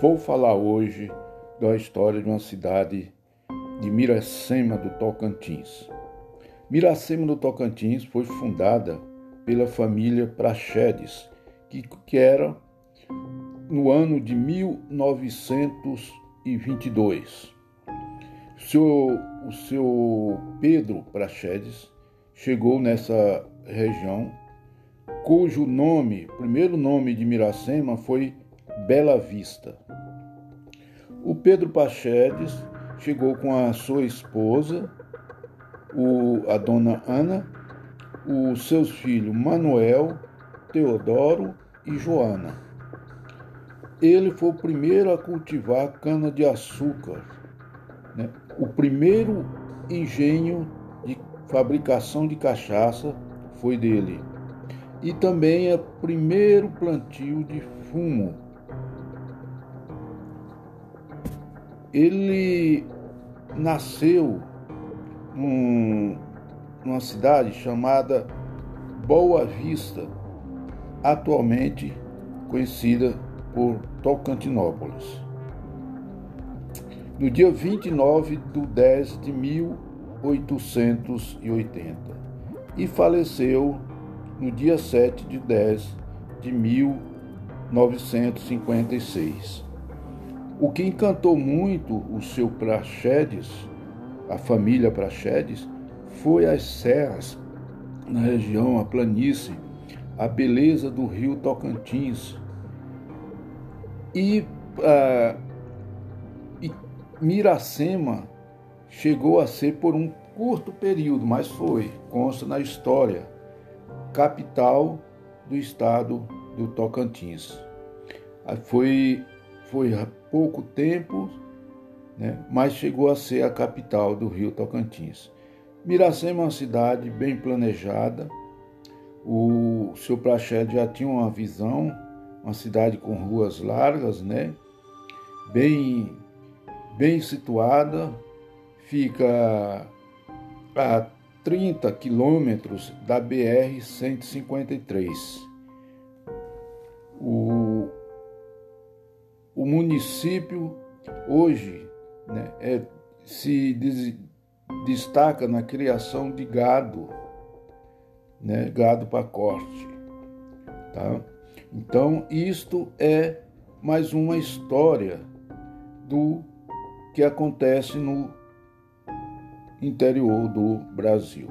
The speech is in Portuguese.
Vou falar hoje da história de uma cidade de Miracema do Tocantins. Miracema do Tocantins foi fundada pela família Praxedes, que, que era no ano de 1922. O seu, o seu Pedro Praxedes chegou nessa região, cujo nome, primeiro nome de Miracema foi Bela Vista. O Pedro Pachedes chegou com a sua esposa, o, a dona Ana, os seus filhos Manuel, Teodoro e Joana. Ele foi o primeiro a cultivar cana-de-açúcar, né? o primeiro engenho de fabricação de cachaça foi dele. E também é o primeiro plantio de fumo Ele nasceu num, numa cidade chamada Boa Vista, atualmente conhecida por Tocantinópolis. No dia 29 de 10 de 1880 e faleceu no dia 7 de 10 de 1956. O que encantou muito o seu Praxedes, a família Praxedes, foi as serras na região, a planície, a beleza do rio Tocantins. E, uh, e Miracema chegou a ser por um curto período, mas foi, consta na história, capital do estado do Tocantins. Foi foi há pouco tempo, né, mas chegou a ser a capital do Rio Tocantins. Miracema é uma cidade bem planejada. O seu Prachete já tinha uma visão, uma cidade com ruas largas, né? Bem, bem situada, fica a 30 quilômetros da BR-153. O, o município hoje né, é, se des, destaca na criação de gado, né, gado para corte. Tá? Então, isto é mais uma história do que acontece no interior do Brasil.